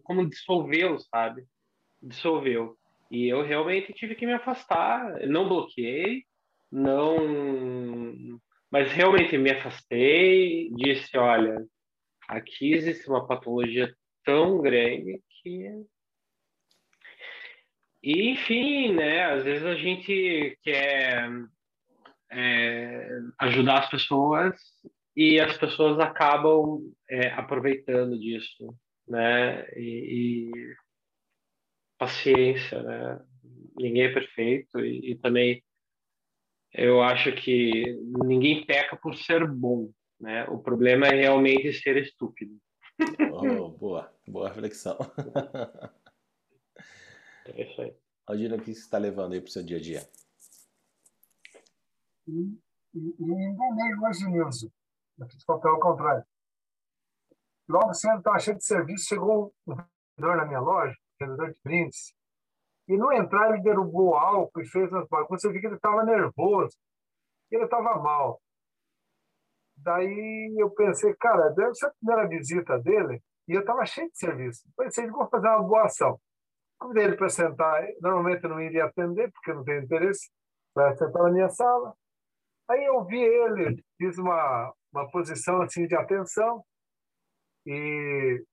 como dissolveu, sabe? Dissolveu. E eu realmente tive que me afastar. Não bloqueei, não. Mas realmente me afastei, disse: olha, aqui existe uma patologia tão grande que e, enfim, né, às vezes a gente quer é, ajudar as pessoas e as pessoas acabam é, aproveitando disso, né? E, e, paciência, né? Ninguém é perfeito e, e, também eu acho que ninguém peca por ser bom, né? O problema é realmente ser estúpido. Oh, boa, boa reflexão. É isso aí. Aldina, o que você está levando aí para o seu dia a dia? Enganei hoje, Nilson. Eu fiz papel ao contrário. Logo cedo, estava cheio de serviço, chegou um vendedor na minha loja, vendedor de brindes, e no entrar ele derrubou álcool e fez umas bagunças. Eu vi que ele estava nervoso, ele estava mal. Daí eu pensei, cara, deve ser a primeira visita dele, e eu estava cheio de serviço. Pensei, vou fazer uma boa ação. Convidei ele para sentar. Normalmente eu não iria atender, porque não tenho interesse. Para sentar na minha sala. Aí eu vi ele, fiz uma, uma posição assim de atenção e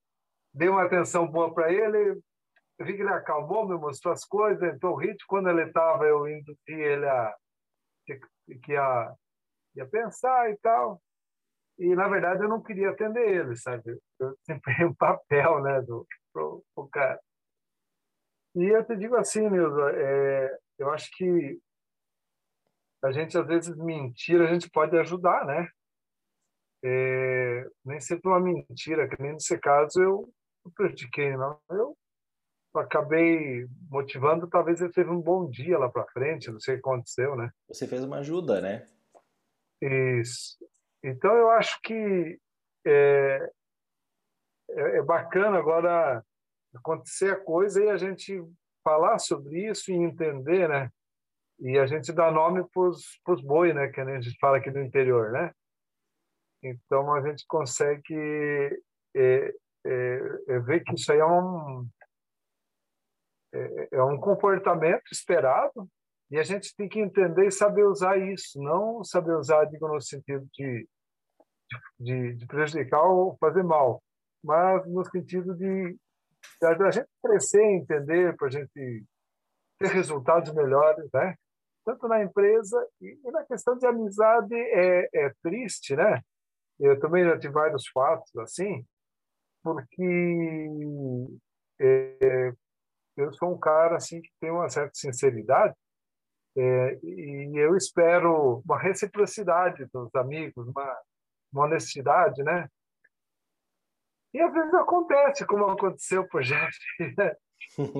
dei uma atenção boa para ele. Eu vi que ele acalmou, me mostrou as coisas, entrou o ritmo. Quando ele estava, eu induzi ele a que, ia, ia pensar e tal. E, na verdade, eu não queria atender ele, sabe? Eu sempre um papel né, do, pro, pro cara. E eu te digo assim, Nilza, é, eu acho que a gente às vezes mentir, a gente pode ajudar, né? É, nem sempre uma mentira, que nem nesse caso eu, eu pratiquei, não. Eu acabei motivando, talvez ele teve um bom dia lá para frente, não sei o que aconteceu, né? Você fez uma ajuda, né? Isso. Então eu acho que é, é, é bacana agora acontecer a coisa e a gente falar sobre isso e entender, né? E a gente dá nome para os boi, né? Que a gente fala aqui do interior, né? Então a gente consegue é, é, é ver que isso aí é um é, é, um comportamento esperado e a gente tem que entender e saber usar isso, não saber usar, digo, no sentido de, de, de prejudicar ou fazer mal, mas no sentido de, de a gente crescer, entender, para a gente ter resultados melhores, né? Tanto na empresa e, e na questão de amizade é, é triste, né? Eu também já tive vários fatos assim, porque é, eu sou um cara assim que tem uma certa sinceridade é, e eu espero uma reciprocidade dos amigos, uma, uma honestidade, né? E às vezes acontece, como aconteceu por gente. Né?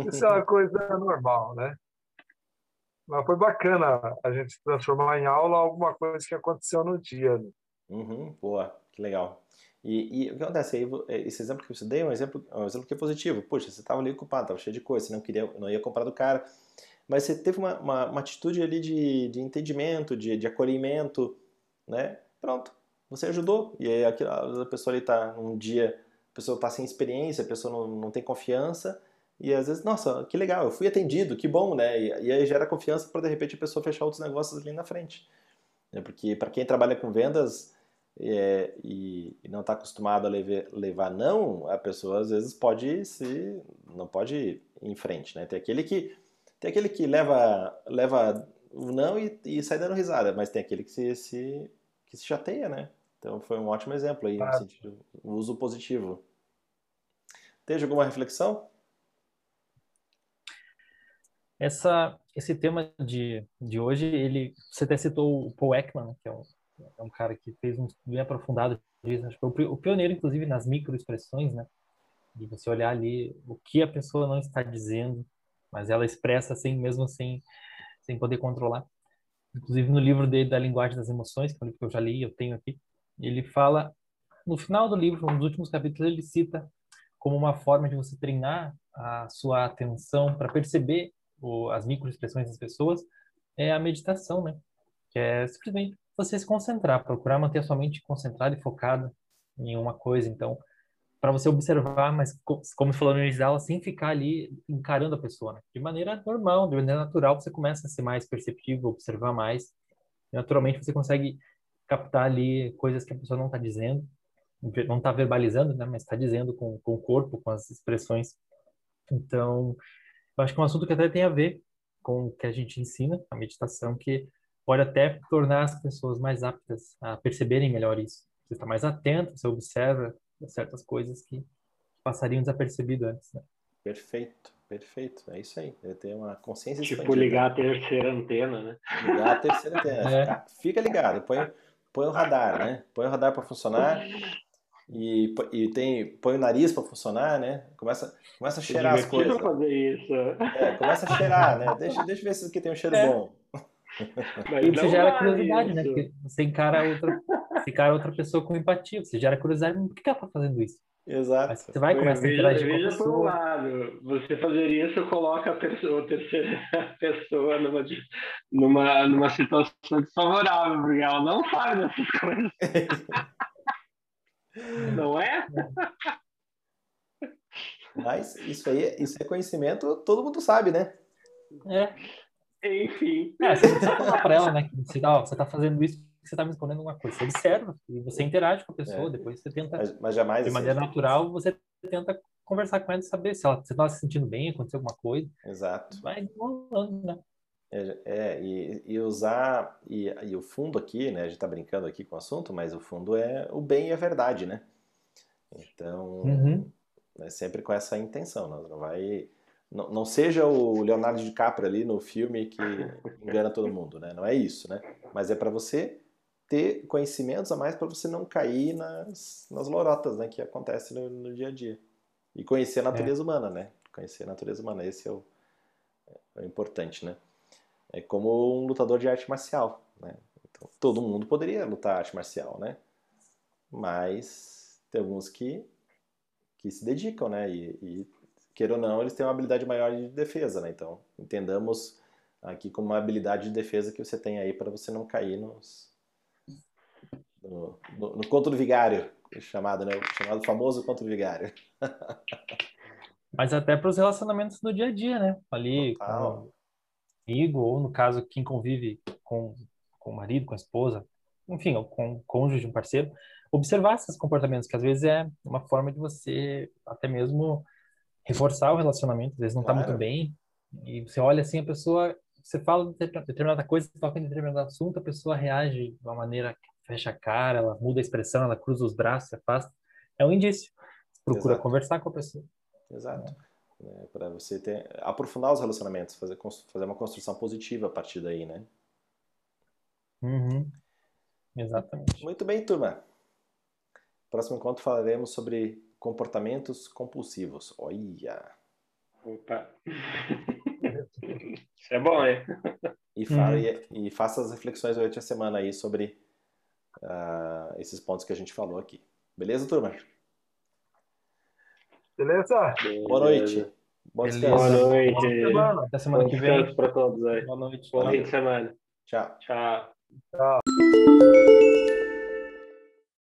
Isso é uma coisa normal, né? Mas foi bacana a gente transformar em aula alguma coisa que aconteceu no dia. Né? Uhum, boa, que legal. E, e, o que acontece aí, é, esse exemplo que você deu é um exemplo, é um exemplo que é positivo. Puxa, você estava ali ocupado, estava cheio de coisa, você não, queria, não ia comprar do cara, mas você teve uma, uma, uma atitude ali de, de entendimento, de, de acolhimento, né? Pronto, você ajudou. E aí a pessoa ali está um dia, a pessoa está sem experiência, a pessoa não, não tem confiança, e às vezes, nossa, que legal, eu fui atendido, que bom, né? E, e aí gera confiança para de repente a pessoa fechar outros negócios ali na frente. É porque para quem trabalha com vendas, é, e, e, não está acostumado a levar, levar, não, a pessoa às vezes pode se não pode ir em frente, né? Tem aquele que tem aquele que leva leva o não e, e, sai dando risada, mas tem aquele que se, se que se chateia, né? Então foi um ótimo exemplo aí, ah. no sentido o uso positivo. Tem alguma reflexão? Essa, esse tema de, de hoje, ele, você até citou o Paul Ekman, que é um é um cara que fez um estudo bem aprofundado disso, acho que foi o pioneiro, inclusive, nas microexpressões, né? De você olhar ali o que a pessoa não está dizendo, mas ela expressa assim, mesmo sem, sem poder controlar. Inclusive, no livro dele, da Linguagem das Emoções, que é um livro que eu já li, eu tenho aqui, ele fala, no final do livro, nos últimos capítulos, ele cita como uma forma de você treinar a sua atenção para perceber o, as microexpressões das pessoas, é a meditação, né? Que é simplesmente você se concentrar, procurar manter a sua mente concentrada e focada em uma coisa. Então, para você observar, mas como falou no início aula, sem ficar ali encarando a pessoa. Né? De maneira normal, de maneira natural, você começa a ser mais perceptivo, observar mais. Naturalmente, você consegue captar ali coisas que a pessoa não está dizendo, não está verbalizando, né? mas está dizendo com, com o corpo, com as expressões. Então, eu acho que é um assunto que até tem a ver com o que a gente ensina, a meditação, que pode até tornar as pessoas mais aptas a perceberem melhor isso. Você está mais atento, você observa certas coisas que passariam desapercebido antes. Né? Perfeito, perfeito. É isso aí. Eu tenho uma consciência Tipo expandida. ligar a terceira antena, né? Ligar a terceira antena. É. Fica, fica, ligado, põe, põe o radar, né? Põe o radar para funcionar. E, e tem, põe o nariz para funcionar, né? Começa, começa a cheirar as coisas. fazer isso. É, começa a cheirar, né? Deixa, deixa eu ver se isso aqui tem um cheiro é. bom. Mas e você gera curiosidade, né? isso. né? Porque você encara outra, você encara outra pessoa com empatia, você gera curiosidade, por que ela tá fazendo isso? Exato. Mas você vai começar a interagir veja, com a pessoa. Por um lado, você fazer isso coloca a pessoa, a terceira pessoa numa, numa, numa situação desfavorável, porque ela não sabe dessas coisas. não é? Mas isso aí, isso é conhecimento, todo mundo sabe, né? É. Enfim. É, você precisa falar para ela, né? Você, ó, você tá fazendo isso porque você tá me respondendo uma coisa. Você observa e você interage com a pessoa, é. depois você tenta. Mas, mas jamais. De maneira natural, você tenta conversar com ela e saber se ela se está se sentindo bem, aconteceu alguma coisa. Exato. Vai rolando, né? É, é e, e, usar, e, e, o fundo aqui, né, a gente está brincando aqui com o assunto, mas o fundo é o bem e a verdade, né? Então, uhum. é sempre com essa intenção, nós não vai não, não seja o Leonardo DiCaprio ali no filme que engana todo mundo, né? Não é isso, né? Mas é para você ter conhecimentos a mais para você não cair nas, nas lorotas, né? Que acontece no, no dia a dia. E conhecer a natureza é. humana, né? Conhecer a natureza humana, esse é o, é o importante, né? É como um lutador de arte marcial, né? Então, todo mundo poderia lutar arte marcial, né? Mas tem alguns que, que se dedicam, né? E, e queira ou não, eles têm uma habilidade maior de defesa, né? Então, entendamos aqui como uma habilidade de defesa que você tem aí para você não cair nos, no, no, no conto do vigário, chamado, né? O chamado famoso conto do vigário. Mas até para os relacionamentos do dia a dia, né? Ali Total. com amigo, ou no caso, quem convive com, com o marido, com a esposa, enfim, ou com o cônjuge, um parceiro, observar esses comportamentos, que às vezes é uma forma de você até mesmo reforçar o relacionamento, às vezes não está claro. muito bem, e você olha assim, a pessoa, você fala de determinada coisa, toca em determinado assunto, a pessoa reage de uma maneira fecha a cara, ela muda a expressão, ela cruza os braços, se afasta. É um indício. Você procura Exato. conversar com a pessoa. Exato. É, para você ter, aprofundar os relacionamentos, fazer, fazer uma construção positiva a partir daí, né? Uhum. Exatamente. Muito bem, turma. Próximo encontro falaremos sobre comportamentos compulsivos. Olha! Opa! Isso é bom, hein? E, fala, uhum. e, e, faça as reflexões durante a semana aí sobre uh, esses pontos que a gente falou aqui. Beleza, turma? Beleza? Boa noite. Bom descanso. Boa noite. Até semana que vem. para todos aí. Boa noite. Fim de semana. Tchau. Tchau. Tchau.